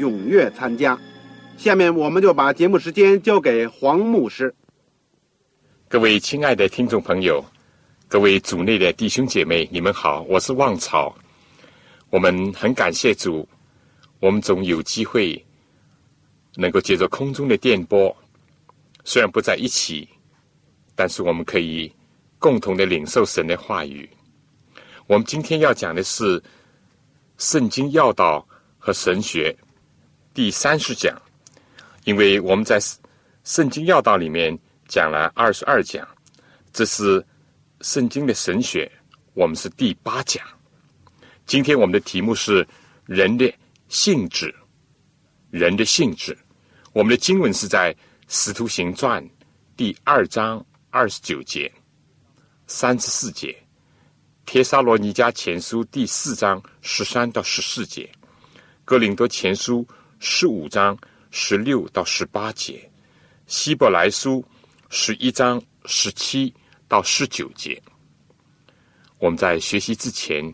踊跃参加。下面我们就把节目时间交给黄牧师。各位亲爱的听众朋友，各位组内的弟兄姐妹，你们好，我是旺草。我们很感谢主，我们总有机会能够借着空中的电波，虽然不在一起，但是我们可以。共同的领受神的话语。我们今天要讲的是《圣经要道和神学》第三十讲，因为我们在《圣经要道》里面讲了二十二讲，这是圣经的神学，我们是第八讲。今天我们的题目是人的性质，人的性质。我们的经文是在《使徒行传》第二章二十九节。三十四节，《帖撒罗尼迦前书》第四章十三到十四节，《哥林多前书》十五章十六到十八节，《希伯来书》十一章十七到十九节。我们在学习之前，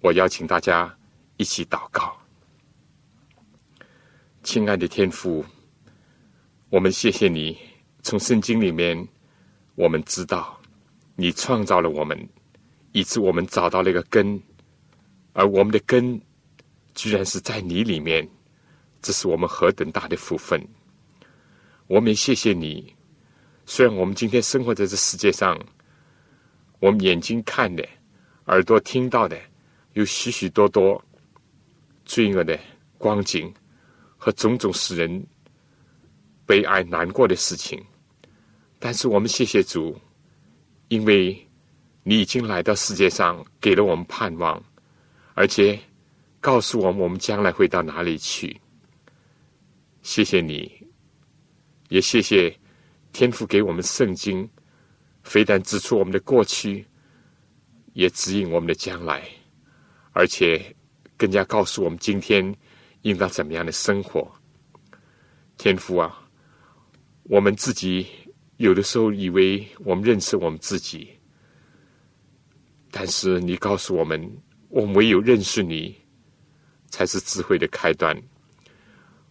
我邀请大家一起祷告。亲爱的天父，我们谢谢你，从圣经里面我们知道。你创造了我们，以致我们找到了一个根，而我们的根居然是在你里面，这是我们何等大的福分！我们也谢谢你。虽然我们今天生活在这世界上，我们眼睛看的、耳朵听到的，有许许多多罪恶的光景和种种使人悲哀难过的事情，但是我们谢谢主。因为你已经来到世界上，给了我们盼望，而且告诉我们我们将来会到哪里去。谢谢你，也谢谢天父给我们圣经，非但指出我们的过去，也指引我们的将来，而且更加告诉我们今天应当怎么样的生活。天父啊，我们自己。有的时候以为我们认识我们自己，但是你告诉我们，我们唯有认识你，才是智慧的开端；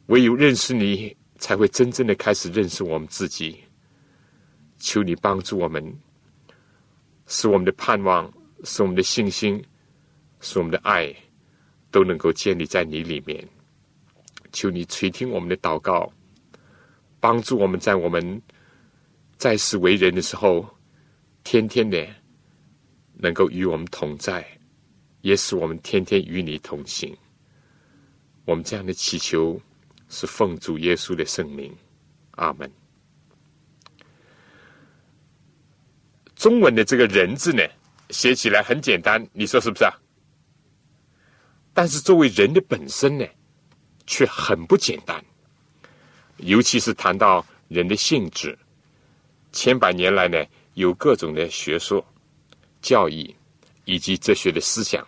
唯有认识你，才会真正的开始认识我们自己。求你帮助我们，使我们的盼望，使我们的信心，使我们的爱，都能够建立在你里面。求你垂听我们的祷告，帮助我们在我们。在世为人的时候，天天的能够与我们同在，也使我们天天与你同行。我们这样的祈求是奉主耶稣的圣名，阿门。中文的这个人字呢，写起来很简单，你说是不是啊？但是作为人的本身呢，却很不简单，尤其是谈到人的性质。千百年来呢，有各种的学说、教义以及哲学的思想。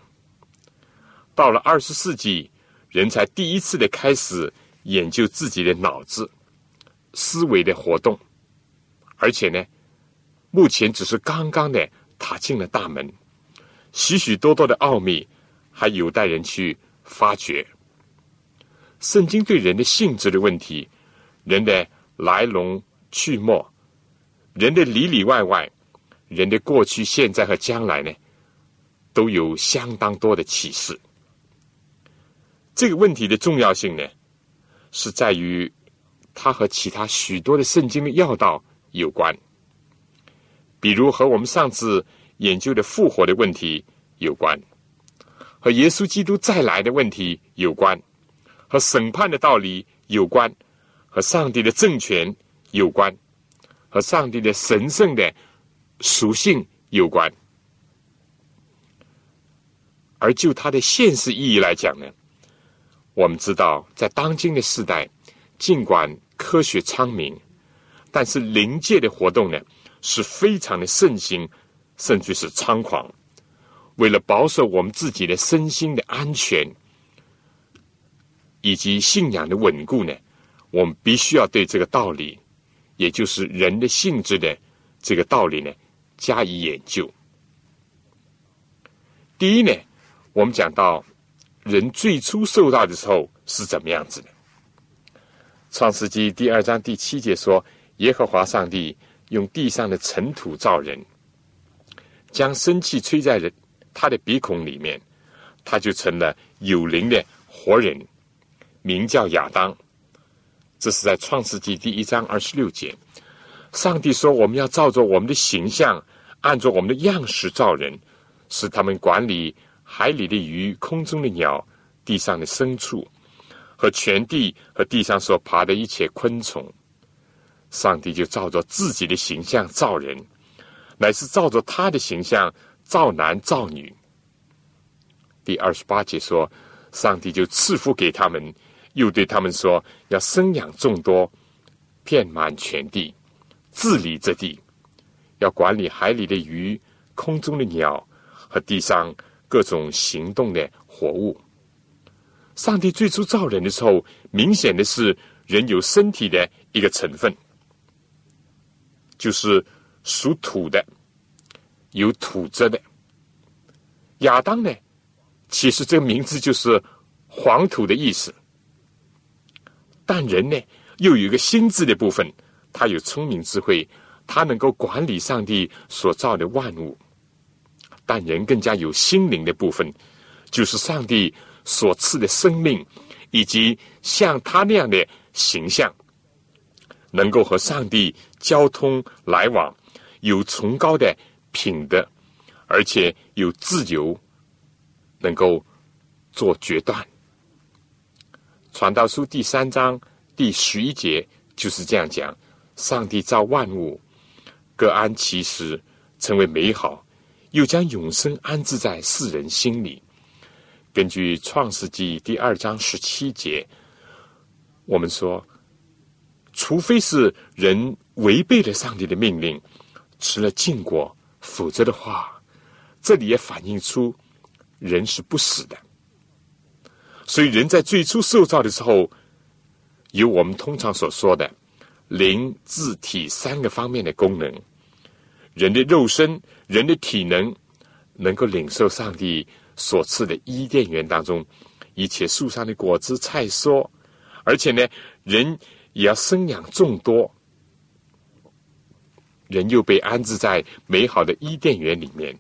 到了二十世纪，人才第一次的开始研究自己的脑子、思维的活动，而且呢，目前只是刚刚的踏进了大门，许许多多的奥秘还有待人去发掘。圣经对人的性质的问题、人的来龙去脉。人的里里外外，人的过去、现在和将来呢，都有相当多的启示。这个问题的重要性呢，是在于它和其他许多的圣经的要道有关，比如和我们上次研究的复活的问题有关，和耶稣基督再来的问题有关，和审判的道理有关，和上帝的政权有关，和上帝的神圣的属性有关。而就它的现实意义来讲呢，我们知道，在当今的时代，尽管科学昌明，但是灵界的活动呢是非常的盛行，甚至是猖狂。为了保守我们自己的身心的安全以及信仰的稳固呢，我们必须要对这个道理，也就是人的性质的这个道理呢，加以研究。第一呢。我们讲到人最初受到的时候是怎么样子的？创世纪第二章第七节说：“耶和华上帝用地上的尘土造人，将生气吹在人他的鼻孔里面，他就成了有灵的活人，名叫亚当。”这是在创世纪第一章二十六节。上帝说：“我们要照着我们的形象，按照我们的样式造人，使他们管理。”海里的鱼、空中的鸟、地上的牲畜和全地和地上所爬的一切昆虫，上帝就照着自己的形象造人，乃是照着他的形象造男造女。第二十八节说，上帝就赐福给他们，又对他们说，要生养众多，遍满全地，治理这地，要管理海里的鱼、空中的鸟和地上。各种行动的活物。上帝最初造人的时候，明显的是人有身体的一个成分，就是属土的，有土质的。亚当呢，其实这个名字就是黄土的意思。但人呢，又有一个心智的部分，他有聪明智慧，他能够管理上帝所造的万物。但人更加有心灵的部分，就是上帝所赐的生命，以及像他那样的形象，能够和上帝交通来往，有崇高的品德，而且有自由，能够做决断。传道书第三章第十一节就是这样讲：上帝造万物，各安其时，成为美好。又将永生安置在世人心里。根据创世纪第二章十七节，我们说，除非是人违背了上帝的命令，吃了禁果，否则的话，这里也反映出人是不死的。所以，人在最初受造的时候，有我们通常所说的灵、智、体三个方面的功能。人的肉身。人的体能能够领受上帝所赐的伊甸园当中一切树上的果子菜蔬，而且呢，人也要生养众多。人又被安置在美好的伊甸园里面，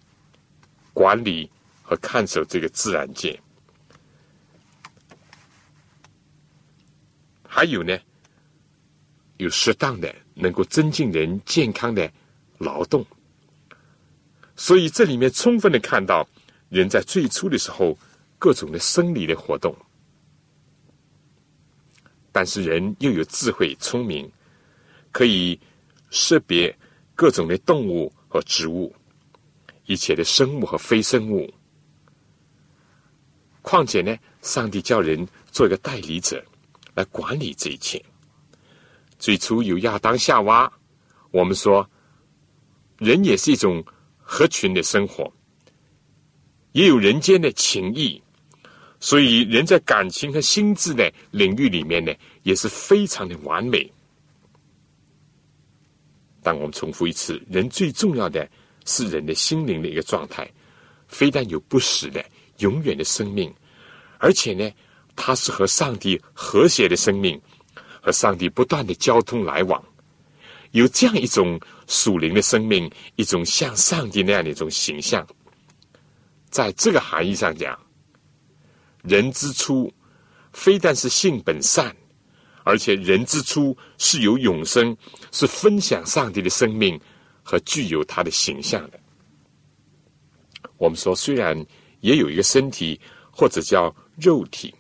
管理和看守这个自然界。还有呢，有适当的能够增进人健康的劳动。所以这里面充分的看到人在最初的时候各种的生理的活动，但是人又有智慧聪明，可以识别各种的动物和植物，一切的生物和非生物。况且呢，上帝叫人做一个代理者来管理这一切。最初有亚当夏娃，我们说人也是一种。合群的生活，也有人间的情谊，所以人在感情和心智的领域里面呢，也是非常的完美。但我们重复一次，人最重要的是人的心灵的一个状态，非但有不死的永远的生命，而且呢，它是和上帝和谐的生命，和上帝不断的交通来往。有这样一种属灵的生命，一种像上帝那样的一种形象，在这个含义上讲，人之初非但是性本善，而且人之初是有永生，是分享上帝的生命和具有他的形象的。我们说，虽然也有一个身体，或者叫肉体，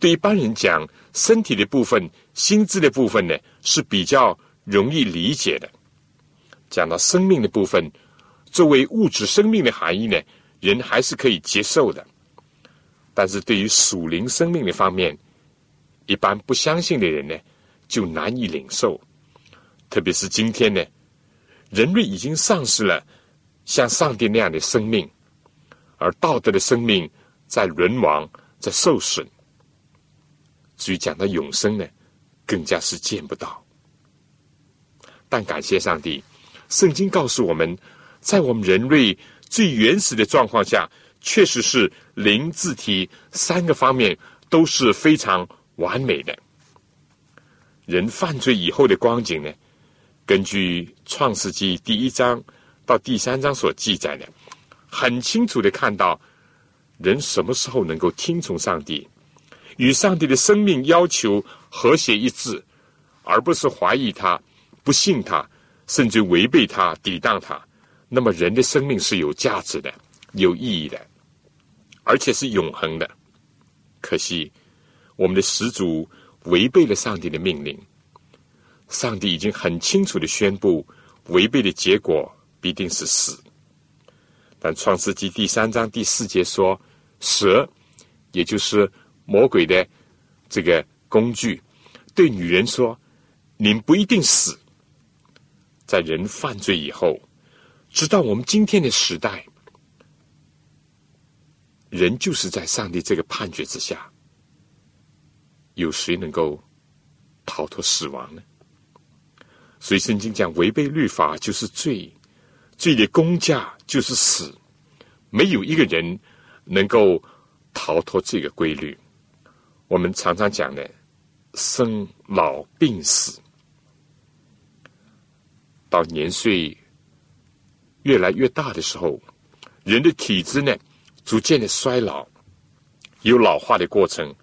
对一般人讲，身体的部分、心智的部分呢，是比较容易理解的。讲到生命的部分，作为物质生命的含义呢，人还是可以接受的。但是对于属灵生命的方面，一般不相信的人呢，就难以领受。特别是今天呢，人类已经丧失了像上帝那样的生命，而道德的生命在沦亡，在受损。至于讲到永生呢，更加是见不到。但感谢上帝。圣经告诉我们，在我们人类最原始的状况下，确实是灵、字体三个方面都是非常完美的。人犯罪以后的光景呢？根据《创世纪》第一章到第三章所记载的，很清楚的看到，人什么时候能够听从上帝，与上帝的生命要求和谐一致，而不是怀疑他、不信他。甚至违背他、抵挡他，那么人的生命是有价值的、有意义的，而且是永恒的。可惜，我们的始祖违背了上帝的命令。上帝已经很清楚的宣布，违背的结果必定是死。但创世纪第三章第四节说，蛇，也就是魔鬼的这个工具，对女人说：“您不一定死。”在人犯罪以后，直到我们今天的时代，人就是在上帝这个判决之下，有谁能够逃脱死亡呢？所以圣经讲，违背律法就是罪，罪的公价就是死，没有一个人能够逃脱这个规律。我们常常讲的生老病死。到年岁越来越大的时候，人的体质呢，逐渐的衰老，有老化的过程，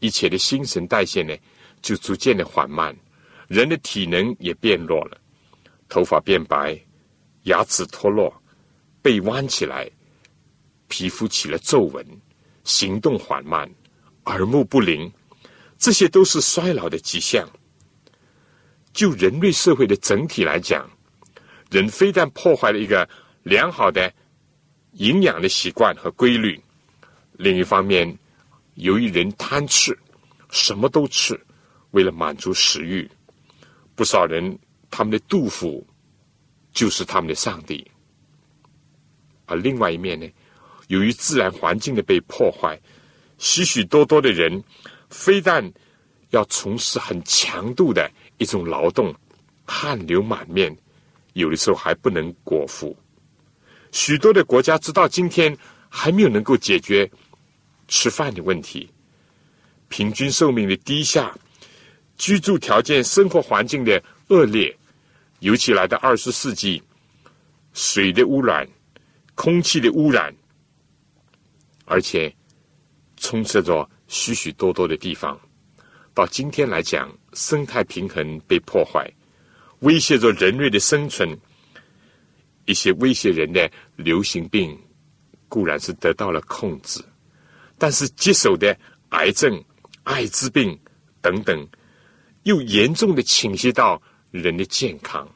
一切的新陈代谢呢，就逐渐的缓慢，人的体能也变弱了，头发变白，牙齿脱落，背弯起来，皮肤起了皱纹，行动缓慢，耳目不灵，这些都是衰老的迹象。就人类社会的整体来讲，人非但破坏了一个良好的营养的习惯和规律，另一方面，由于人贪吃，什么都吃，为了满足食欲，不少人他们的杜甫就是他们的上帝。而另外一面呢，由于自然环境的被破坏，许许多多的人非但要从事很强度的。一种劳动，汗流满面，有的时候还不能果腹。许多的国家直到今天还没有能够解决吃饭的问题，平均寿命的低下，居住条件、生活环境的恶劣，尤其来到二十世纪，水的污染、空气的污染，而且充斥着许许多多的地方。到今天来讲，生态平衡被破坏，威胁着人类的生存。一些威胁人的流行病固然是得到了控制，但是棘手的癌症、艾滋病等等，又严重的倾斜到人的健康。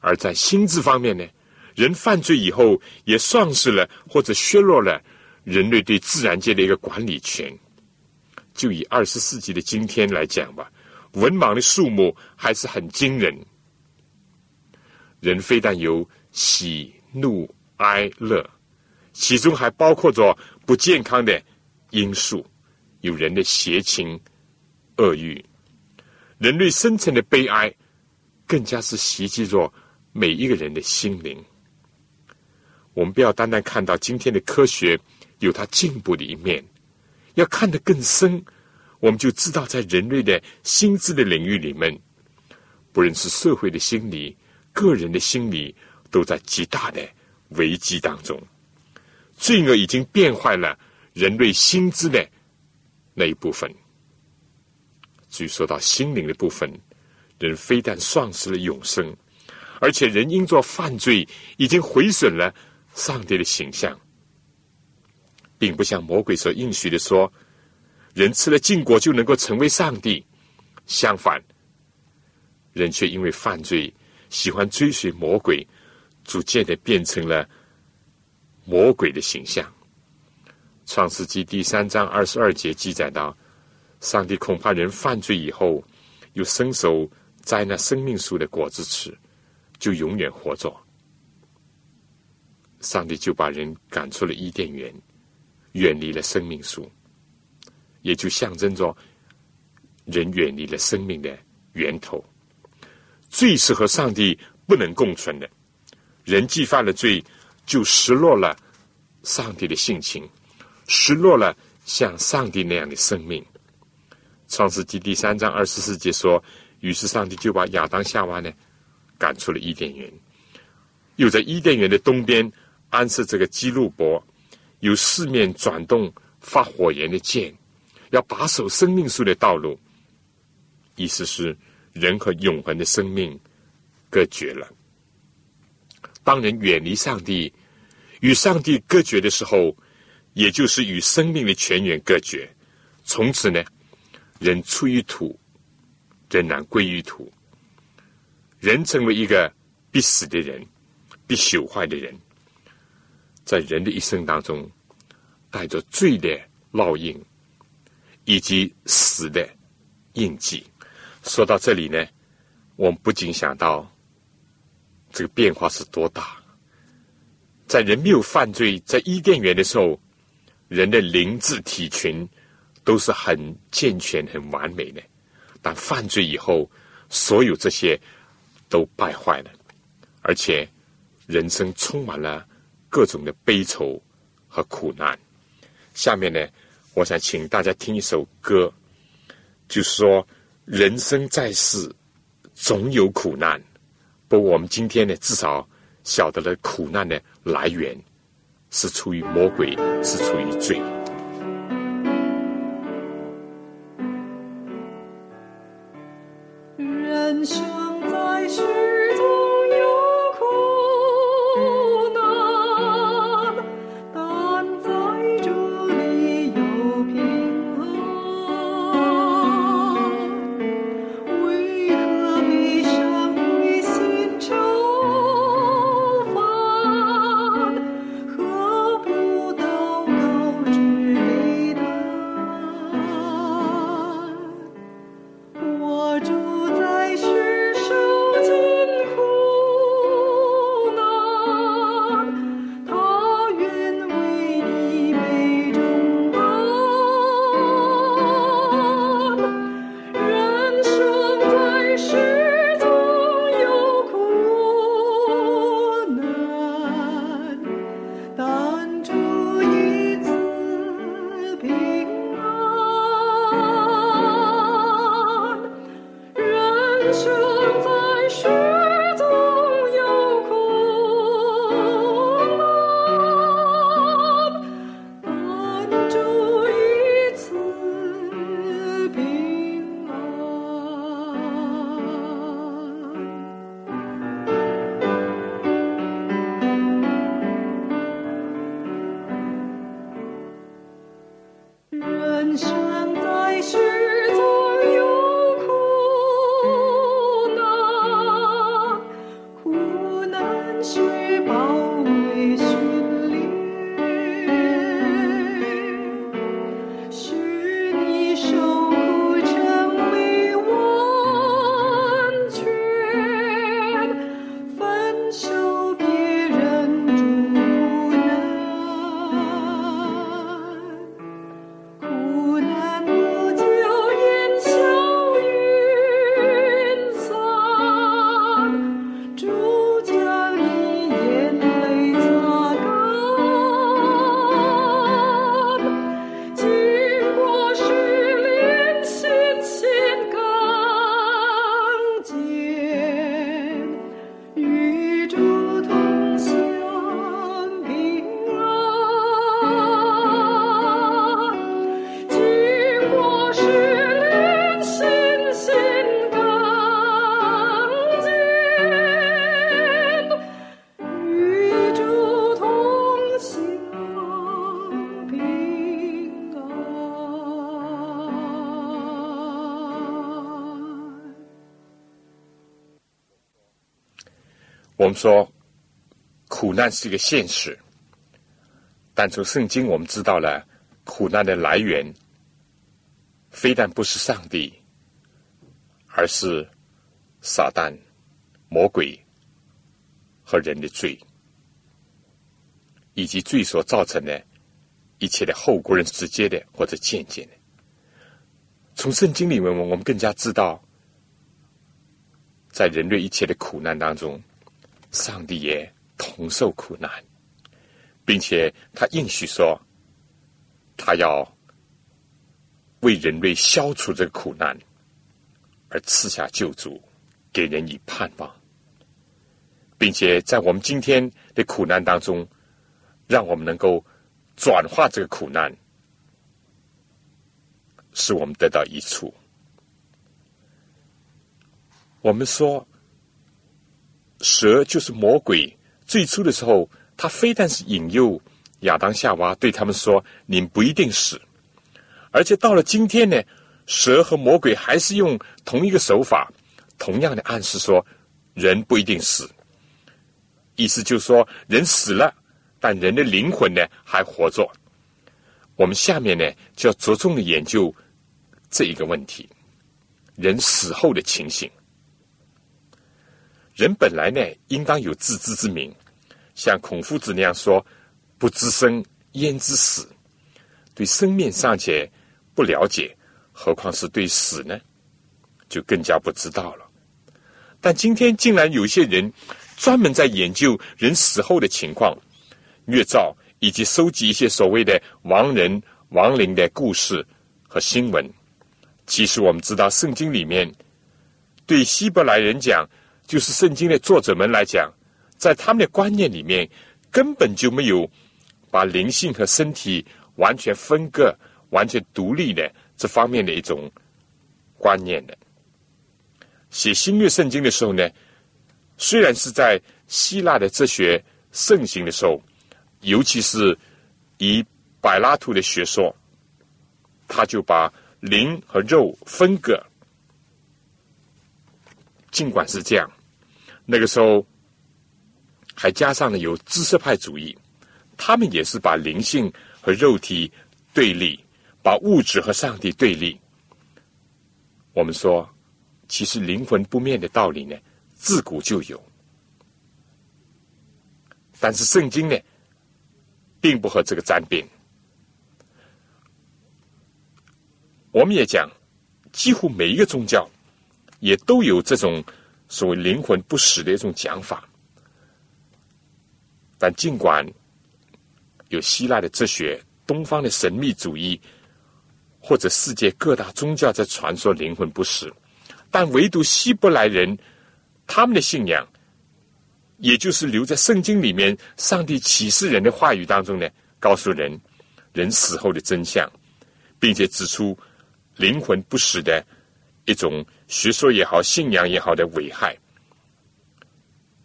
而在心智方面呢，人犯罪以后也丧失了或者削弱了人类对自然界的一个管理权。就以二十世纪的今天来讲吧，文盲的数目还是很惊人。人非但有喜怒哀乐，其中还包括着不健康的因素，有人的邪情恶欲。人类深层的悲哀，更加是袭击着每一个人的心灵。我们不要单单看到今天的科学有它进步的一面。要看得更深，我们就知道，在人类的心智的领域里面，不论是社会的心理、个人的心理，都在极大的危机当中。罪恶已经变坏了人类心智的那一部分。至于说到心灵的部分，人非但丧失了永生，而且人因做犯罪，已经毁损了上帝的形象，并不像魔鬼所应许的说，人吃了禁果就能够成为上帝。相反，人却因为犯罪，喜欢追随魔鬼，逐渐的变成了魔鬼的形象。创世纪第三章二十二节记载到。上帝恐怕人犯罪以后，又伸手摘那生命树的果子吃，就永远活着。上帝就把人赶出了伊甸园，远离了生命树，也就象征着人远离了生命的源头。罪是和上帝不能共存的，人既犯了罪，就失落了上帝的性情，失落了像上帝那样的生命。创世纪第三章二十四节说：“于是上帝就把亚当夏娃呢赶出了伊甸园，又在伊甸园的东边安设这个基路伯，有四面转动发火焰的剑，要把守生命树的道路。意思是人和永恒的生命隔绝了。当人远离上帝，与上帝隔绝的时候，也就是与生命的泉源隔绝。从此呢？”人出于土，仍然归于土。人成为一个必死的人，必朽坏的人，在人的一生当中，带着罪的烙印以及死的印记。说到这里呢，我们不禁想到，这个变化是多大。在人没有犯罪，在伊甸园的时候，人的灵智体群。都是很健全、很完美的，但犯罪以后，所有这些都败坏了，而且人生充满了各种的悲愁和苦难。下面呢，我想请大家听一首歌，就是说人生在世总有苦难，不过我们今天呢，至少晓得了苦难的来源是出于魔鬼，是出于罪。们说苦难是一个现实，但从圣经我们知道了苦难的来源，非但不是上帝，而是撒旦、魔鬼和人的罪，以及罪所造成的一切的后果，人直接的或者间接的。从圣经里面，我们更加知道，在人类一切的苦难当中，上帝也同受苦难，并且他应许说，他要为人类消除这个苦难，而赐下救主，给人以盼望，并且在我们今天的苦难当中，让我们能够转化这个苦难。使我们得到益处。我们说，蛇就是魔鬼。最初的时候，他非但是引诱亚当夏娃，对他们说：“你们不一定死。”而且到了今天呢，蛇和魔鬼还是用同一个手法，同样的暗示说：“人不一定死。”意思就是说，人死了，但人的灵魂呢还活着。我们下面呢就要着重的研究。这一个问题，人死后的情形，人本来呢应当有自知之明，像孔夫子那样说：“不知生焉知死？”对生命尚且不了解，何况是对死呢？就更加不知道了。但今天竟然有些人专门在研究人死后的情况、月照，以及收集一些所谓的亡人亡灵的故事和新闻。其实我们知道，圣经里面对希伯来人讲，就是圣经的作者们来讲，在他们的观念里面，根本就没有把灵性和身体完全分割、完全独立的这方面的一种观念的。写新约圣经的时候呢，虽然是在希腊的哲学盛行的时候，尤其是以柏拉图的学说，他就把。灵和肉分割，尽管是这样，那个时候还加上了有知识派主义，他们也是把灵性和肉体对立，把物质和上帝对立。我们说，其实灵魂不灭的道理呢，自古就有，但是圣经呢，并不和这个沾边。我们也讲，几乎每一个宗教也都有这种所谓灵魂不死的一种讲法。但尽管有希腊的哲学、东方的神秘主义，或者世界各大宗教在传说灵魂不死，但唯独希伯来人他们的信仰，也就是留在圣经里面上帝启示人的话语当中呢，告诉人人死后的真相，并且指出。灵魂不死的一种学说也好，信仰也好的危害，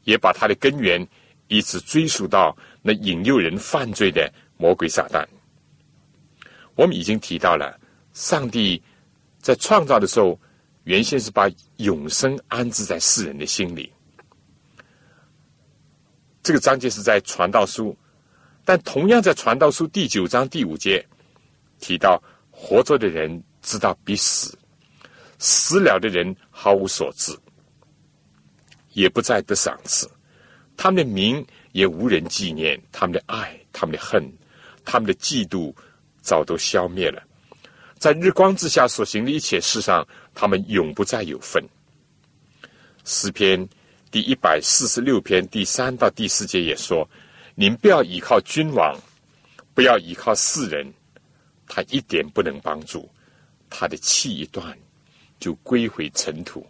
也把它的根源一直追溯到那引诱人犯罪的魔鬼撒旦。我们已经提到了，上帝在创造的时候，原先是把永生安置在世人的心里。这个章节是在传道书，但同样在传道书第九章第五节提到，活着的人。知道必死，死了的人毫无所知，也不再得赏赐，他们的名也无人纪念，他们的爱、他们的恨、他们的嫉妒，早都消灭了。在日光之下所行的一切事上，他们永不再有份。诗篇第一百四十六篇第三到第四节也说：“您不要依靠君王，不要依靠世人，他一点不能帮助。”他的气一断，就归回尘土；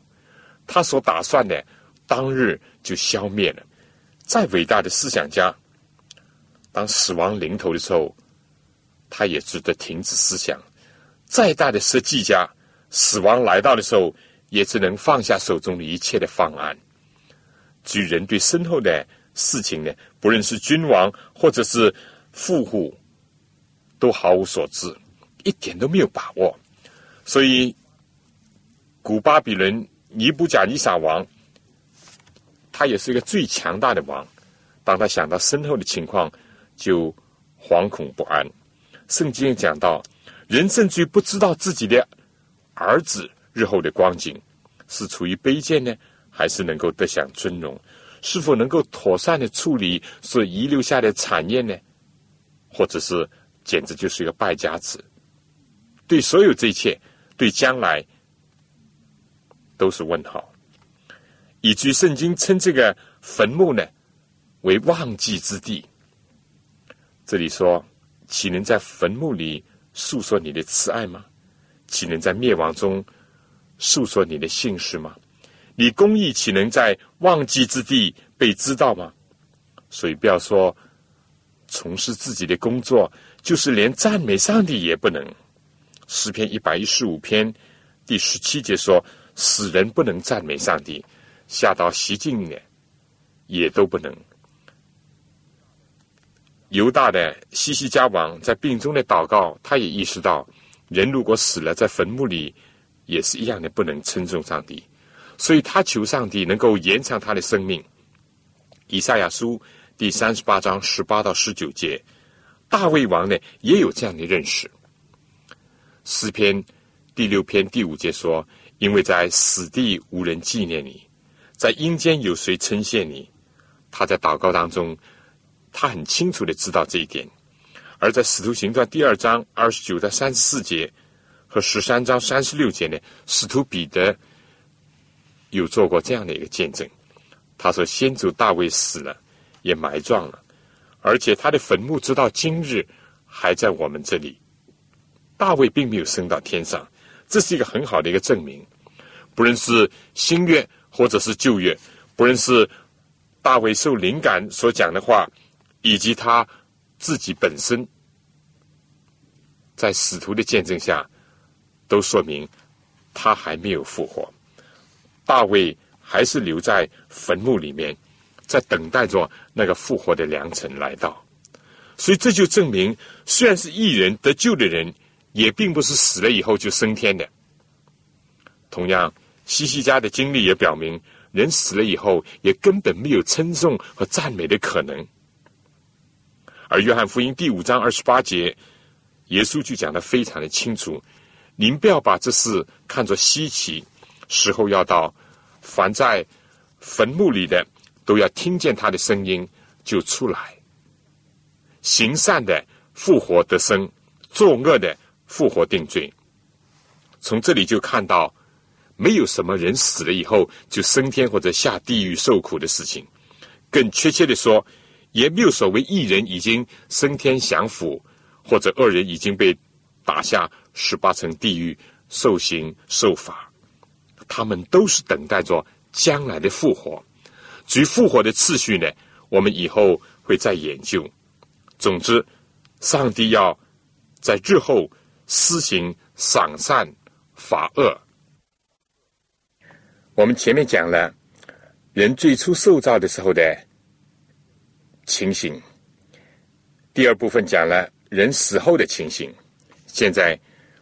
他所打算的，当日就消灭了。再伟大的思想家，当死亡临头的时候，他也值得停止思想；再大的设计家，死亡来到的时候，也只能放下手中的一切的方案。至于人对身后的事情呢，不论是君王或者是富户，都毫无所知，一点都没有把握。所以，古巴比伦尼布甲尼撒王，他也是一个最强大的王。当他想到身后的情况，就惶恐不安。圣经讲到，人甚至于不知道自己的儿子日后的光景，是处于卑贱呢，还是能够得享尊荣？是否能够妥善的处理所遗留下的产业呢？或者是简直就是一个败家子？对所有这一切，对将来都是问号。以至于圣经称这个坟墓呢为忘记之地。这里说，岂能在坟墓里诉说你的慈爱吗？岂能在灭亡中诉说你的姓氏吗？你公义岂能在忘记之地被知道吗？所以不要说从事自己的工作，就是连赞美上帝也不能。诗篇一百一十五篇第十七节说：“死人不能赞美上帝，下到习境呢，也都不能。”犹大的西西家王在病中的祷告，他也意识到，人如果死了在坟墓里，也是一样的不能称颂上帝。所以他求上帝能够延长他的生命。以赛亚书第三十八章十八到十九节，大卫王呢也有这样的认识。诗篇第六篇第五节说：“因为在死地无人纪念你，在阴间有谁称谢你？”他在祷告当中，他很清楚的知道这一点。而在使徒行传第二章二十九到三十四节和十三章三十六节呢，使徒彼得。有做过这样的一个见证，他说：“先祖大卫死了，也埋葬了，而且他的坟墓直到今日还在我们这里。大卫并没有升到天上，这是一个很好的一个证明。不论是新约或者是旧约，不论是大卫受灵感所讲的话，以及他自己本身在使徒的见证下，都说明他还没有复活。”大卫还是留在坟墓里面，在等待着那个复活的良辰来到。所以这就证明，虽然是一人得救的人，也并不是死了以后就升天的。同样，西西家的经历也表明，人死了以后，也根本没有称颂和赞美的可能。而约翰福音第五章二十八节，耶稣就讲的非常的清楚：您不要把这事看作稀奇。时候要到，凡在坟墓里的，都要听见他的声音就出来。行善的复活得生，作恶的复活定罪。从这里就看到，没有什么人死了以后就升天或者下地狱受苦的事情。更确切的说，也没有所谓一人已经升天享福，或者二人已经被打下十八层地狱受刑受罚。他们都是等待着将来的复活。至于复活的次序呢，我们以后会再研究。总之，上帝要在日后施行赏善罚恶。我们前面讲了人最初受造的时候的情形，第二部分讲了人死后的情形。现在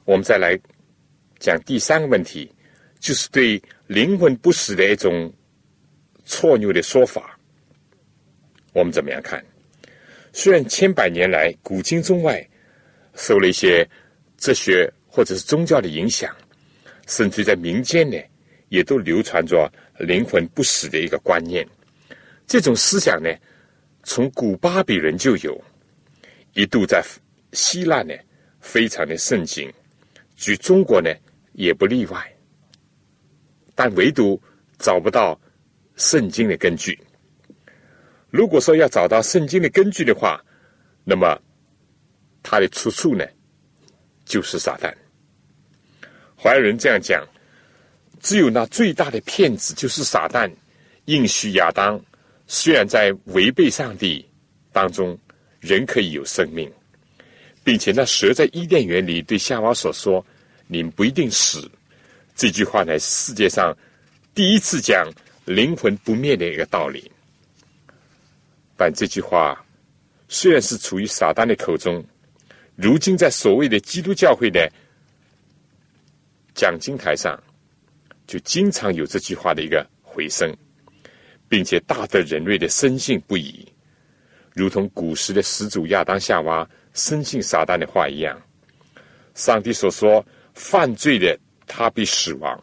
我们再来讲第三个问题。就是对灵魂不死的一种错谬的说法，我们怎么样看？虽然千百年来古今中外受了一些哲学或者是宗教的影响，甚至在民间呢，也都流传着灵魂不死的一个观念。这种思想呢，从古巴比伦就有，一度在希腊呢非常的盛行，举中国呢也不例外。但唯独找不到圣经的根据。如果说要找到圣经的根据的话，那么它的出处呢，就是撒旦。怀仁这样讲：只有那最大的骗子就是撒旦，应许亚当，虽然在违背上帝当中，人可以有生命，并且那蛇在伊甸园里对夏娃所说：“你不一定死。”这句话呢，世界上第一次讲灵魂不灭的一个道理。但这句话虽然是处于撒旦的口中，如今在所谓的基督教会的讲经台上，就经常有这句话的一个回声，并且大得人类的深信不疑，如同古时的始祖亚当夏娃深信撒旦的话一样。上帝所说犯罪的，他必死亡。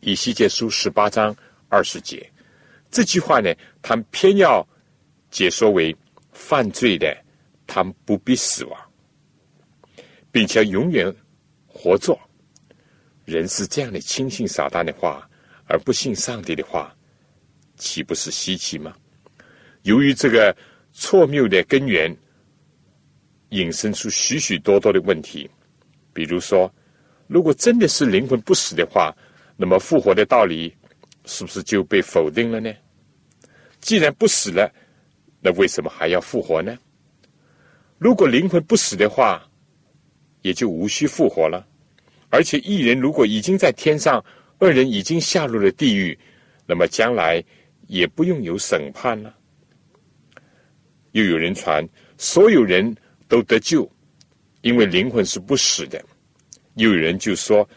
以西结书十八章二十节，这句话呢，他们偏要解说为犯罪的，他们不必死亡，并且永远活着。人是这样的轻信撒旦的话，而不信上帝的话，岂不是稀奇吗？由于这个错谬的根源，引申出许许多多的问题。比如说，如果真的是灵魂不死的话，那么复活的道理是不是就被否定了呢？既然不死了，那为什么还要复活呢？如果灵魂不死的话，也就无需复活了。而且一人如果已经在天上，二人已经下入了地狱，那么将来也不用有审判了。又有人传，所有人都得救，因为灵魂是不死的。又有人就说。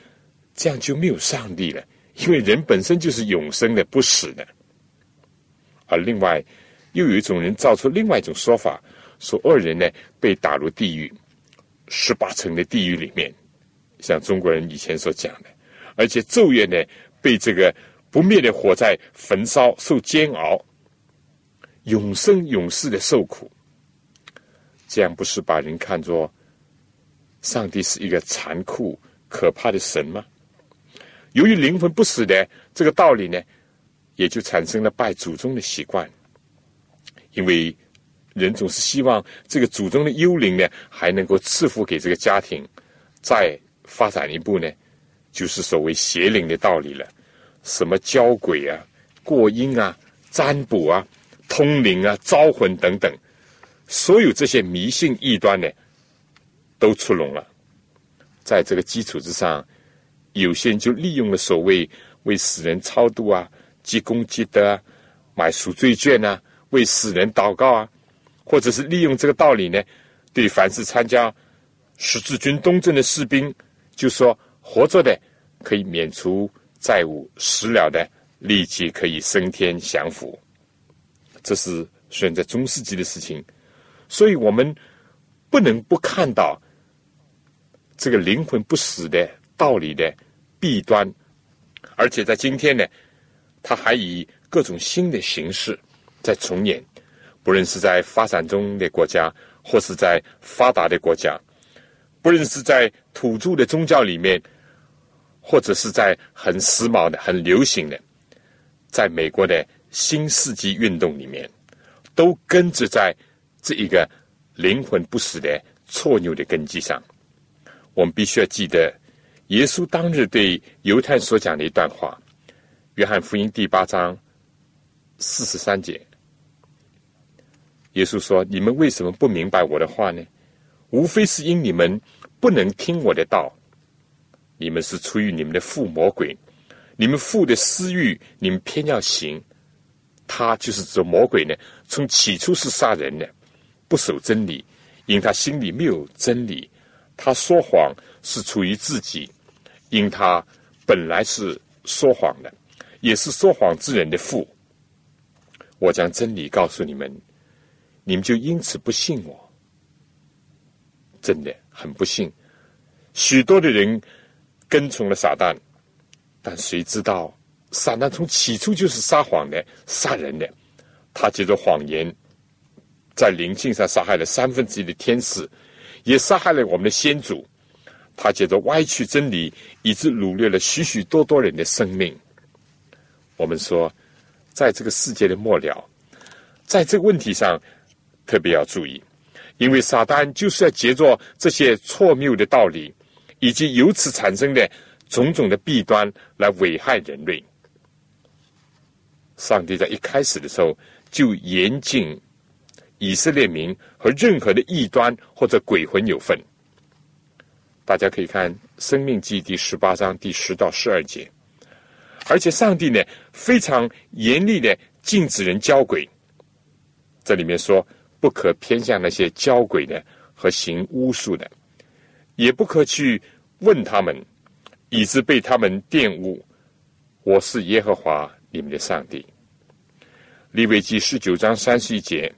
这样就没有上帝了，因为人本身就是永生的、不死的。而另外，又有一种人造出另外一种说法，说二人呢被打入地狱，十八层的地狱里面，像中国人以前所讲的，而且昼夜呢被这个不灭的火在焚烧，受煎熬，永生永世的受苦。这样不是把人看作上帝是一个残酷可怕的神吗？由于灵魂不死的这个道理呢，也就产生了拜祖宗的习惯。因为人总是希望这个祖宗的幽灵呢，还能够赐福给这个家庭。再发展一步呢，就是所谓邪灵的道理了，什么交鬼啊、过阴啊、占卜啊、通灵啊、招魂等等，所有这些迷信异端呢，都出笼了。在这个基础之上。有些人就利用了所谓为死人超度啊、积功积德啊、买赎罪券啊、为死人祷告啊，或者是利用这个道理呢，对凡是参加十字军东征的士兵，就说活着的可以免除债务，死了的立即可以升天享福。这是虽然在中世纪的事情，所以我们不能不看到这个灵魂不死的道理的。弊端，而且在今天呢，他还以各种新的形式在重演。不论是在发展中的国家，或是在发达的国家，不论是在土著的宗教里面，或者是在很时髦的、很流行的，在美国的新世纪运动里面，都根植在这一个灵魂不死的错谬的根基上。我们必须要记得。耶稣当日对犹太所讲的一段话，《约翰福音》第八章四十三节，耶稣说：“你们为什么不明白我的话呢？无非是因你们不能听我的道。你们是出于你们的父魔鬼，你们父的私欲，你们偏要行。他就是这魔鬼呢。从起初是杀人的，不守真理，因他心里没有真理。他说谎是出于自己。”因他本来是说谎的，也是说谎之人的父。我将真理告诉你们，你们就因此不信我。真的很不幸，许多的人跟从了撒旦，但谁知道撒旦从起初就是撒谎的、杀人的。他借着谎言，在灵性上杀害了三分之一的天使，也杀害了我们的先祖。他借着歪曲真理，以致掳掠了许许多多人的生命。我们说，在这个世界的末了，在这个问题上特别要注意，因为撒旦就是要借着这些错谬的道理，以及由此产生的种种的弊端来危害人类。上帝在一开始的时候就严禁以色列民和任何的异端或者鬼魂有份。大家可以看《生命记》第十八章第十到十二节，而且上帝呢非常严厉的禁止人交鬼。这里面说不可偏向那些交鬼的和行巫术的，也不可去问他们，以致被他们玷污。我是耶和华你们的上帝。利未记十九章三十一节，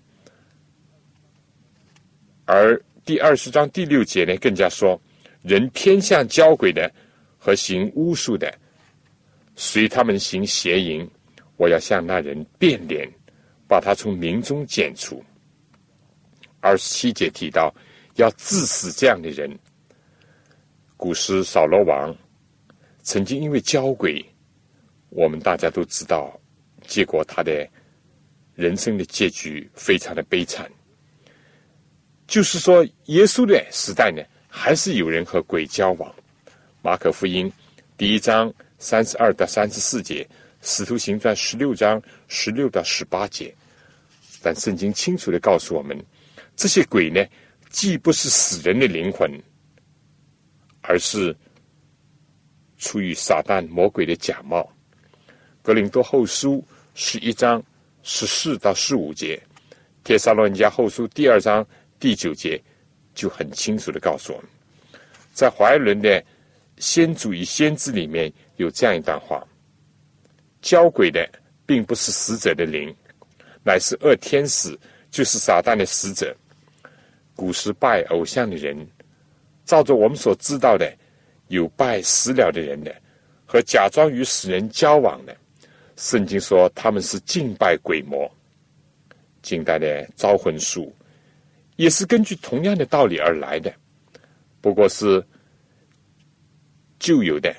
而第二十章第六节呢，更加说，人偏向交鬼的和行巫术的，随他们行邪淫，我要向那人变脸，把他从民中剪除。二十七节提到要治死这样的人。古时扫罗王曾经因为交鬼，我们大家都知道，结果他的。人生的结局非常的悲惨，就是说，耶稣的时代呢，还是有人和鬼交往。马可福音第一章三十二到三十四节，使徒行传十六章十六到十八节。但圣经清楚的告诉我们，这些鬼呢，既不是死人的灵魂，而是出于撒旦魔鬼的假冒。格林多后书十一章。十四到十五节，《帖撒罗尼迦后书》第二章第九节就很清楚的告诉我们，在怀伦的先祖与先知里面有这样一段话：交鬼的并不是死者的灵，乃是恶天使，就是撒旦的使者。古时拜偶像的人，照着我们所知道的，有拜死了的人的，和假装与死人交往的。圣经说他们是敬拜鬼魔，近代的招魂术也是根据同样的道理而来的，不过是旧有的。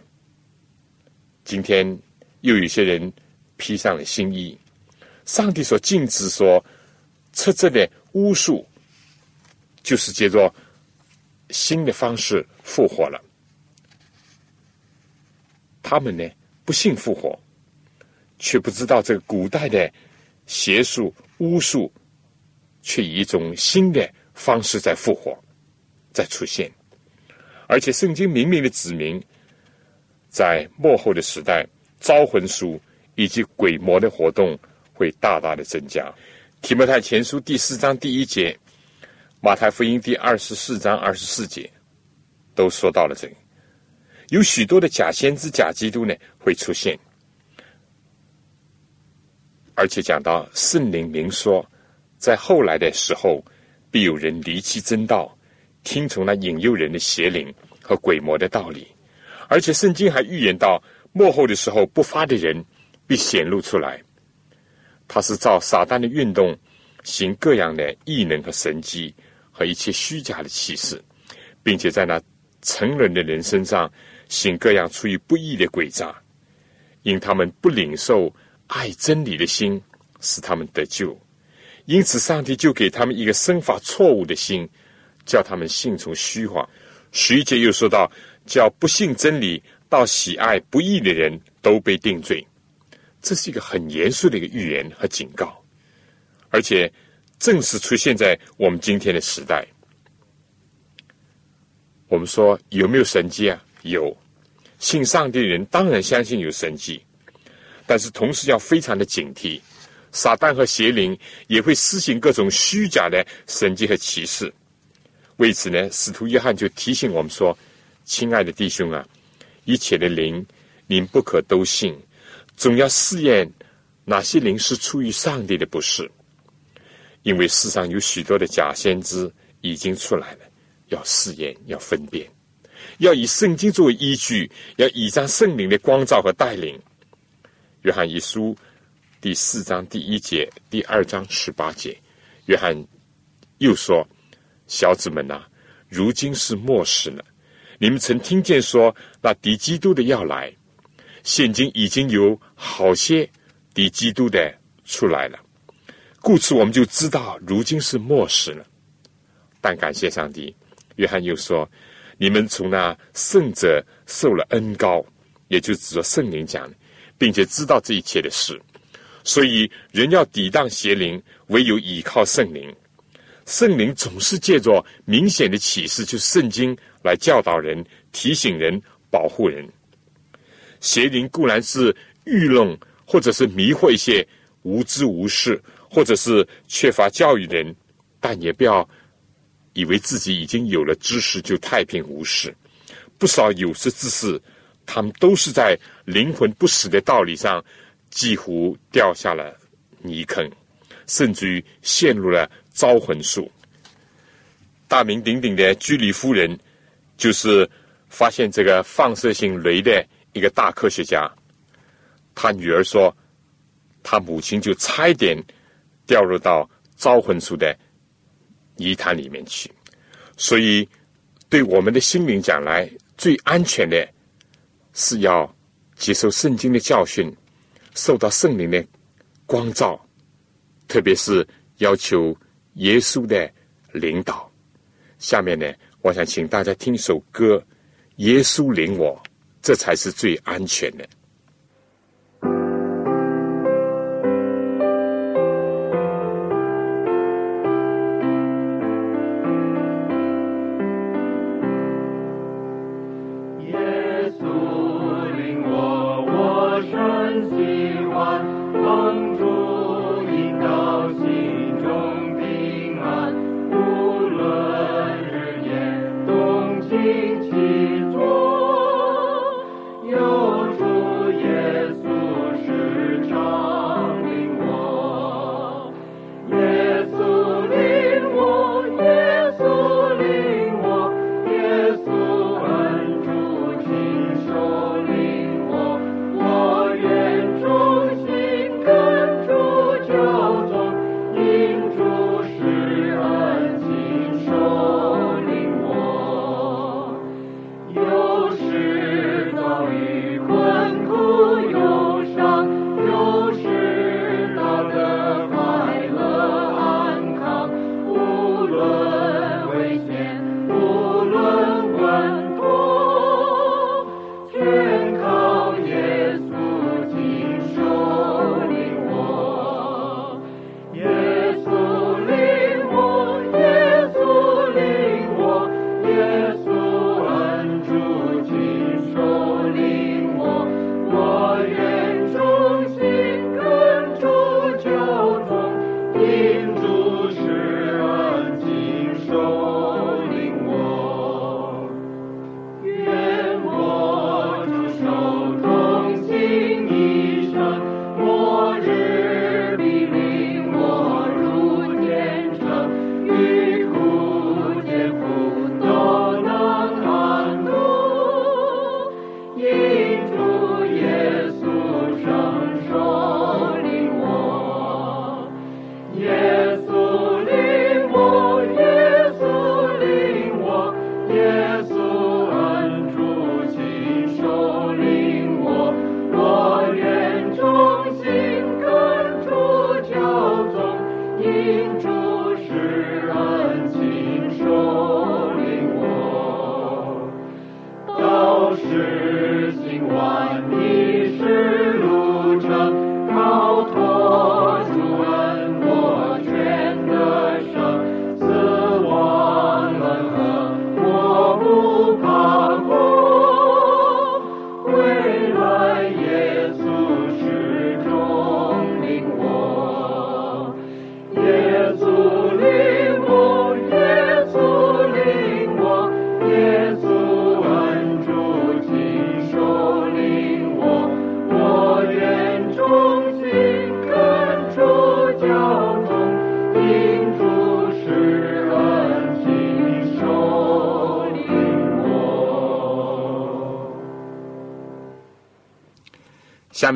今天又有些人披上了新衣，上帝所禁止、说斥责的巫术，就是借着新的方式复活了。他们呢，不信复活。却不知道这个古代的邪术巫术，却以一种新的方式在复活，在出现。而且圣经明明的指明，在末后的时代，招魂术以及鬼魔的活动会大大的增加。提摩太前书第四章第一节，马太福音第二十四章二十四节，都说到了这个，有许多的假先知、假基督呢会出现。而且讲到圣灵明说，在后来的时候，必有人离弃真道，听从那引诱人的邪灵和鬼魔的道理。而且圣经还预言到，幕后的时候，不发的人必显露出来。他是照撒旦的运动，行各样的异能和神迹，和一切虚假的启示，并且在那成人的人身上行各样出于不义的诡诈，因他们不领受。爱真理的心使他们得救，因此上帝就给他们一个生发错误的心，叫他们信从虚谎。十一节又说到，叫不信真理、到喜爱不义的人都被定罪。这是一个很严肃的一个预言和警告，而且正是出现在我们今天的时代。我们说有没有神迹啊？有，信上帝的人当然相信有神迹。但是同时要非常的警惕，撒旦和邪灵也会施行各种虚假的神迹和歧视。为此呢，使徒约翰就提醒我们说：“亲爱的弟兄啊，一切的灵，您不可都信，总要试验哪些灵是出于上帝的，不是。因为世上有许多的假先知已经出来了，要试验，要分辨，要以圣经作为依据，要倚仗圣灵的光照和带领。”约翰一书第四章第一节，第二章十八节，约翰又说：“小子们呐，如今是末世了。你们曾听见说那敌基督的要来，现今已经有好些敌基督的出来了。故此，我们就知道如今是末世了。但感谢上帝，约翰又说：你们从那圣者受了恩高，也就指着圣灵讲。”并且知道这一切的事，所以人要抵挡邪灵，唯有依靠圣灵。圣灵总是借着明显的启示，就圣经来教导人、提醒人、保护人。邪灵固然是愚弄或者是迷惑一些无知无识或者是缺乏教育的人，但也不要以为自己已经有了知识就太平无事。不少有识之士。他们都是在灵魂不死的道理上几乎掉下了泥坑，甚至于陷入了招魂术。大名鼎鼎的居里夫人，就是发现这个放射性镭的一个大科学家。他女儿说，他母亲就差一点掉入到招魂术的泥潭里面去。所以，对我们的心灵讲来，最安全的是要接受圣经的教训，受到圣灵的光照，特别是要求耶稣的领导。下面呢，我想请大家听一首歌，《耶稣领我》，这才是最安全的。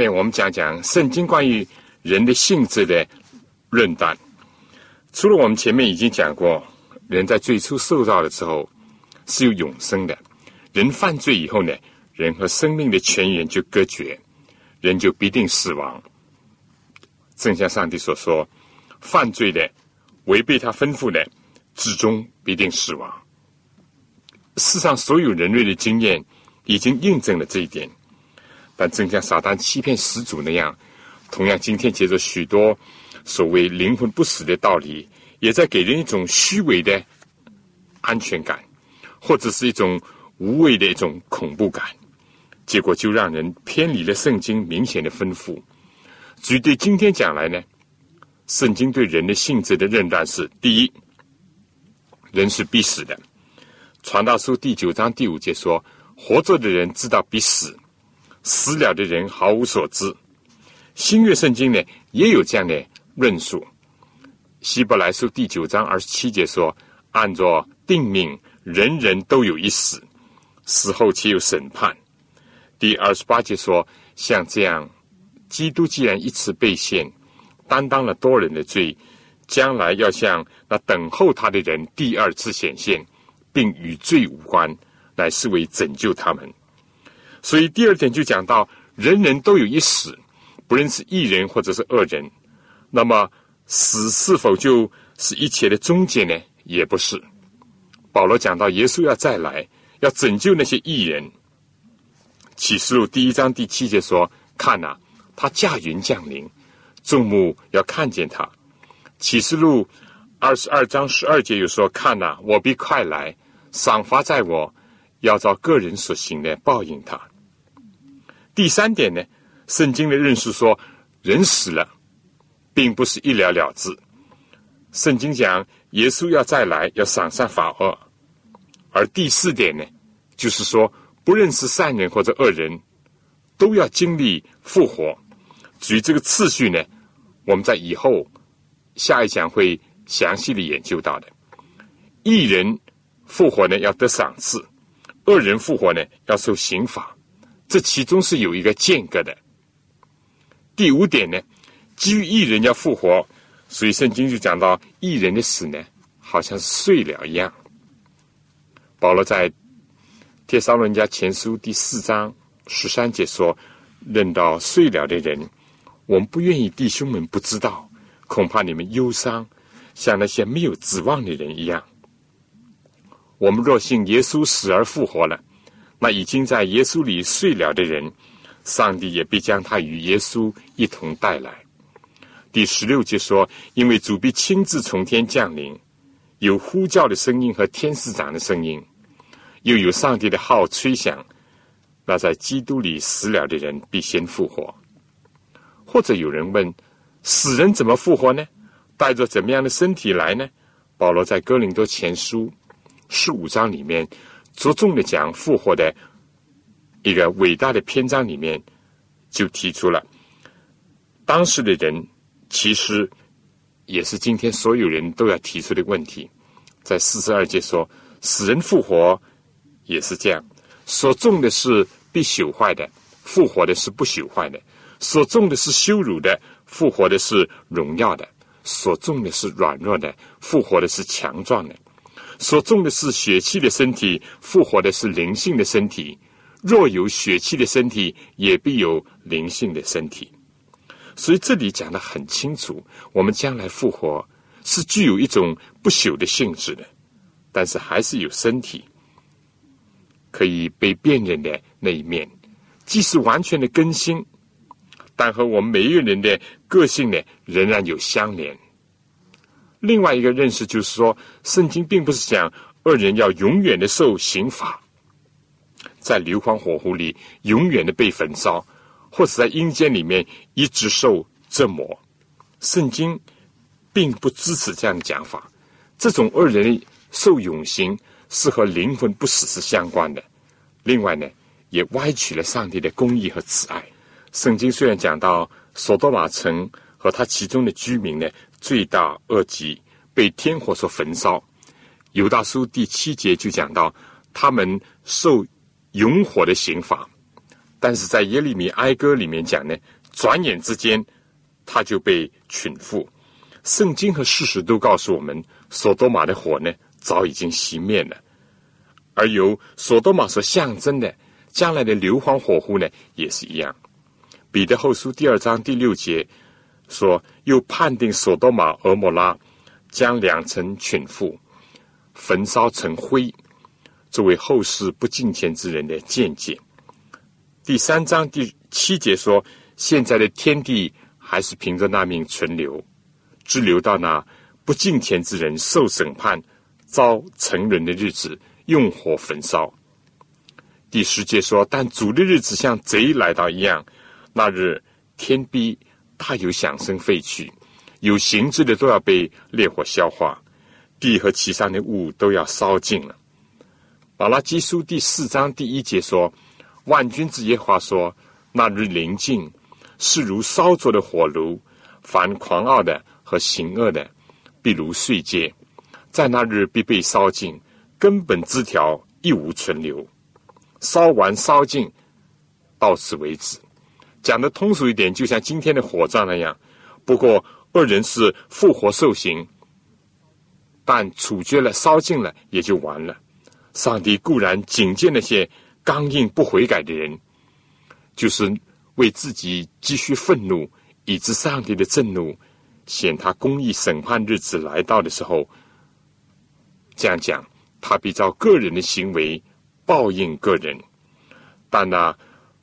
面我们讲讲圣经关于人的性质的论断。除了我们前面已经讲过，人在最初受造的时候是有永生的。人犯罪以后呢，人和生命的泉源就隔绝，人就必定死亡。正像上帝所说，犯罪的、违背他吩咐的，最终必定死亡。世上所有人类的经验已经印证了这一点。但正像撒旦欺骗始祖那样，同样今天接着许多所谓灵魂不死的道理，也在给人一种虚伪的安全感，或者是一种无谓的一种恐怖感，结果就让人偏离了圣经明显的吩咐。至于对今天讲来呢，圣经对人的性质的认断是：第一，人是必死的。传道书第九章第五节说：“活着的人知道必死。”死了的人毫无所知。新约圣经呢，也有这样的论述。希伯来书第九章二十七节说：“按照定命，人人都有一死，死后且有审判。”第二十八节说：“像这样，基督既然一次被献，担当了多人的罪，将来要向那等候他的人第二次显现，并与罪无关，乃是为拯救他们。”所以第二点就讲到，人人都有一死，不论是一人或者是恶人。那么死是否就是一切的终结呢？也不是。保罗讲到耶稣要再来，要拯救那些异人。启示录第一章第七节说：“看呐，他驾云降临，众目要看见他。”启示录二十二章十二节又说：“看呐，我必快来，赏罚在我，要照个人所行的报应他。”第三点呢，圣经的认识说，人死了，并不是一了了之。圣经讲耶稣要再来，要赏善罚恶。而第四点呢，就是说，不论是善人或者恶人，都要经历复活。至于这个次序呢，我们在以后下一讲会详细的研究到的。一人复活呢，要得赏赐；恶人复活呢，要受刑罚。这其中是有一个间隔的。第五点呢，基于一人要复活，所以圣经就讲到一人的死呢，好像是睡了一样。保罗在帖撒罗尼迦前书第四章十三节说：“认到睡了的人，我们不愿意弟兄们不知道，恐怕你们忧伤，像那些没有指望的人一样。我们若信耶稣死而复活了。”那已经在耶稣里睡了的人，上帝也必将他与耶稣一同带来。第十六节说：“因为主必亲自从天降临，有呼叫的声音和天使长的声音，又有上帝的号吹响。那在基督里死了的人必先复活。”或者有人问：“死人怎么复活呢？带着怎么样的身体来呢？”保罗在哥林多前书十五章里面。着重的讲复活的一个伟大的篇章里面，就提出了当时的人其实也是今天所有人都要提出的问题。在四十二节说，死人复活也是这样，所种的是必朽坏的，复活的是不朽坏的；所种的是羞辱的，复活的是荣耀的；所种的是软弱的，复活的是强壮的。所种的是血气的身体，复活的是灵性的身体。若有血气的身体，也必有灵性的身体。所以这里讲的很清楚，我们将来复活是具有一种不朽的性质的，但是还是有身体可以被辨认的那一面，即使完全的更新，但和我们每一个人的个性呢，仍然有相连。另外一个认识就是说，圣经并不是讲恶人要永远的受刑罚，在硫磺火湖里永远的被焚烧，或者在阴间里面一直受折磨。圣经并不支持这样的讲法。这种恶人受永刑是和灵魂不死是相关的。另外呢，也歪曲了上帝的公义和慈爱。圣经虽然讲到索多玛城和他其中的居民呢。罪大恶极，被天火所焚烧。犹大书第七节就讲到，他们受永火的刑罚。但是在耶利米哀歌里面讲呢，转眼之间他就被群缚。圣经和事实都告诉我们，索多玛的火呢早已经熄灭了，而由索多玛所象征的将来的硫磺火湖呢也是一样。彼得后书第二章第六节。说又判定索多玛、俄摩拉将两层群覆，焚烧成灰，作为后世不敬虔之人的见解。第三章第七节说，现在的天地还是凭着那命存留，只留到那不敬虔之人受审判、遭沉沦的日子，用火焚烧。第十节说，但主的日子像贼来到一样，那日天逼。大有响声废去，有形质的都要被烈火消化，地和其上的物都要烧尽了。马拉基书第四章第一节说：“万军之耶话说，那日临近，是如烧灼的火炉，凡狂傲的和行恶的，必如碎秸，在那日必被烧尽，根本枝条一无存留。烧完烧尽，到此为止。讲的通俗一点，就像今天的火葬那样。不过恶人是复活受刑，但处决了、烧尽了也就完了。上帝固然警戒那些刚硬不悔改的人，就是为自己积蓄愤怒，以致上帝的震怒显他公义审判日子来到的时候，这样讲，他比照个人的行为报应个人。但那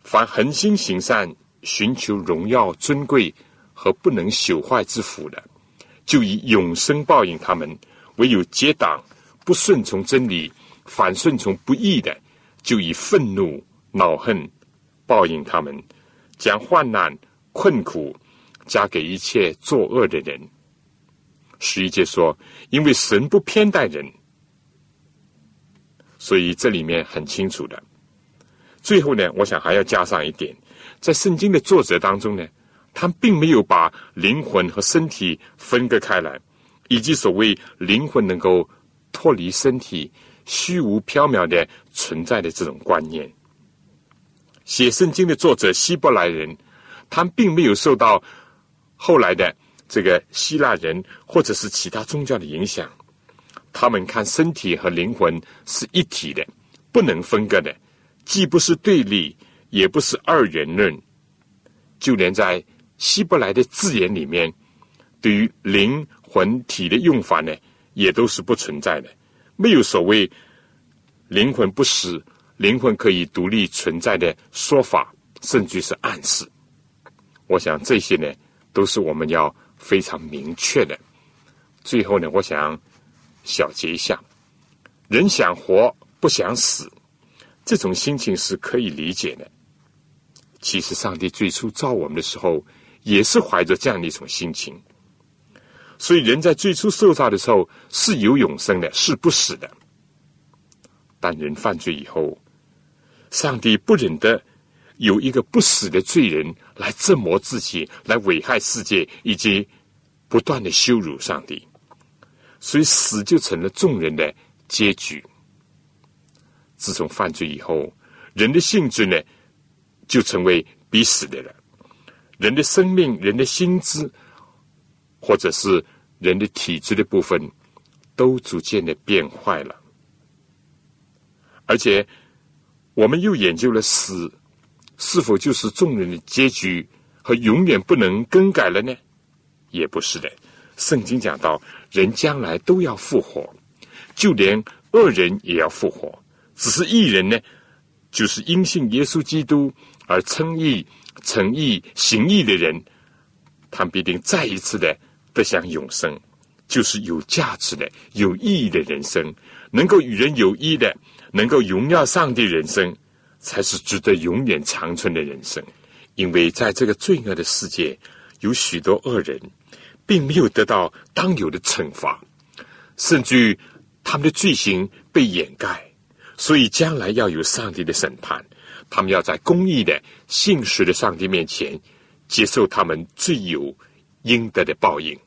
凡恒心行善、寻求荣耀尊贵和不能朽坏之福的，就以永生报应他们；唯有结党不顺从真理。反顺从不义的，就以愤怒、恼恨报应他们，将患难、困苦加给一切作恶的人。十一节说：“因为神不偏待人，所以这里面很清楚的。”最后呢，我想还要加上一点，在圣经的作者当中呢，他并没有把灵魂和身体分割开来，以及所谓灵魂能够脱离身体。虚无缥缈的存在的这种观念，写圣经的作者希伯来人，他并没有受到后来的这个希腊人或者是其他宗教的影响。他们看身体和灵魂是一体的，不能分割的，既不是对立，也不是二元论。就连在希伯来的字眼里面，对于灵魂体的用法呢，也都是不存在的。没有所谓灵魂不死、灵魂可以独立存在的说法，甚至是暗示。我想这些呢，都是我们要非常明确的。最后呢，我想小结一下：人想活不想死，这种心情是可以理解的。其实，上帝最初造我们的时候，也是怀着这样的一种心情。所以，人在最初受造的时候是有永生的，是不死的。但人犯罪以后，上帝不忍得有一个不死的罪人来折磨自己，来危害世界，以及不断的羞辱上帝。所以，死就成了众人的结局。自从犯罪以后，人的性质呢，就成为必死的了。人的生命，人的心智。或者是人的体质的部分，都逐渐的变坏了。而且，我们又研究了死是否就是众人的结局和永远不能更改了呢？也不是的。圣经讲到，人将来都要复活，就连恶人也要复活。只是义人呢，就是因信耶稣基督而称义、诚义、行义的人，他们必定再一次的。得享永生，就是有价值的、有意义的人生，能够与人有益的，能够荣耀上帝人生，才是值得永远长存的人生。因为在这个罪恶的世界，有许多恶人，并没有得到当有的惩罚，甚至于他们的罪行被掩盖，所以将来要有上帝的审判，他们要在公义的、信实的上帝面前接受他们罪有应得的报应。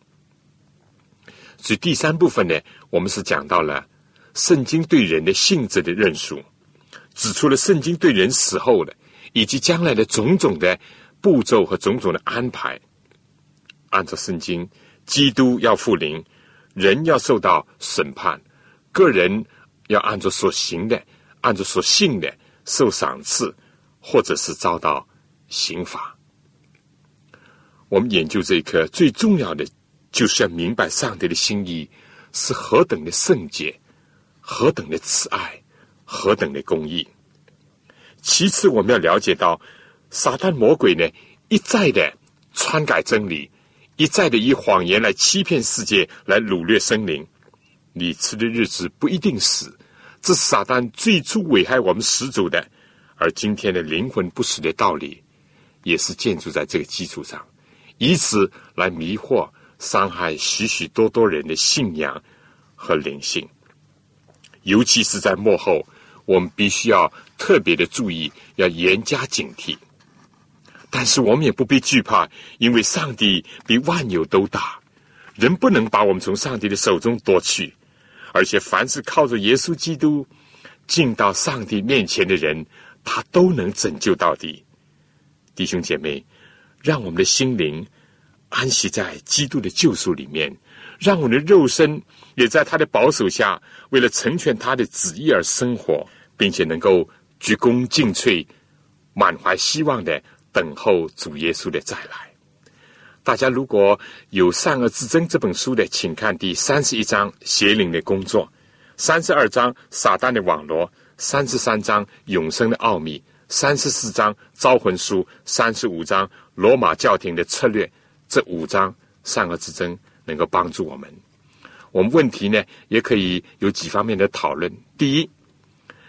所以第三部分呢，我们是讲到了圣经对人的性质的认述，指出了圣经对人死后的以及将来的种种的步骤和种种的安排。按照圣经，基督要复临，人要受到审判，个人要按照所行的、按照所信的受赏赐，或者是遭到刑罚。我们研究这一课最重要的。就是要明白上帝的心意是何等的圣洁，何等的慈爱，何等的公义。其次，我们要了解到，撒旦魔鬼呢一再的篡改真理，一再的以谎言来欺骗世界，来掳掠生灵。你吃的日子不一定死，这是撒旦最初危害我们始祖的。而今天的灵魂不死的道理，也是建筑在这个基础上，以此来迷惑。伤害许许多多人的信仰和灵性，尤其是在幕后，我们必须要特别的注意，要严加警惕。但是我们也不必惧怕，因为上帝比万有都大，人不能把我们从上帝的手中夺去。而且，凡是靠着耶稣基督进到上帝面前的人，他都能拯救到底。弟兄姐妹，让我们的心灵安息在基督的救赎里面，让我们的肉身也在他的保守下，为了成全他的旨意而生活，并且能够鞠躬尽瘁，满怀希望的等候主耶稣的再来。大家如果有《善恶之争》这本书的，请看第三十一章邪灵的工作，三十二章撒旦的网络，三十三章永生的奥秘，三十四章招魂书，三十五章罗马教廷的策略。这五章善恶之争能够帮助我们。我们问题呢，也可以有几方面的讨论。第一，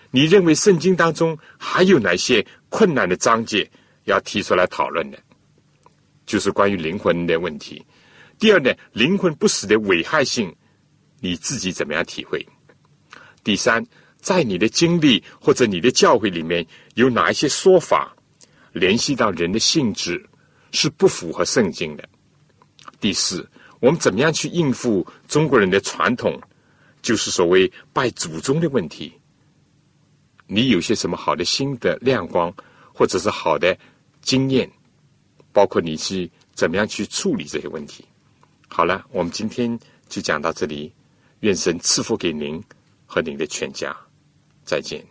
你认为圣经当中还有哪些困难的章节要提出来讨论呢？就是关于灵魂的问题。第二呢，灵魂不死的危害性，你自己怎么样体会？第三，在你的经历或者你的教会里面，有哪一些说法联系到人的性质是不符合圣经的？第四，我们怎么样去应付中国人的传统，就是所谓拜祖宗的问题？你有些什么好的新的亮光，或者是好的经验？包括你去怎么样去处理这些问题？好了，我们今天就讲到这里。愿神赐福给您和您的全家。再见。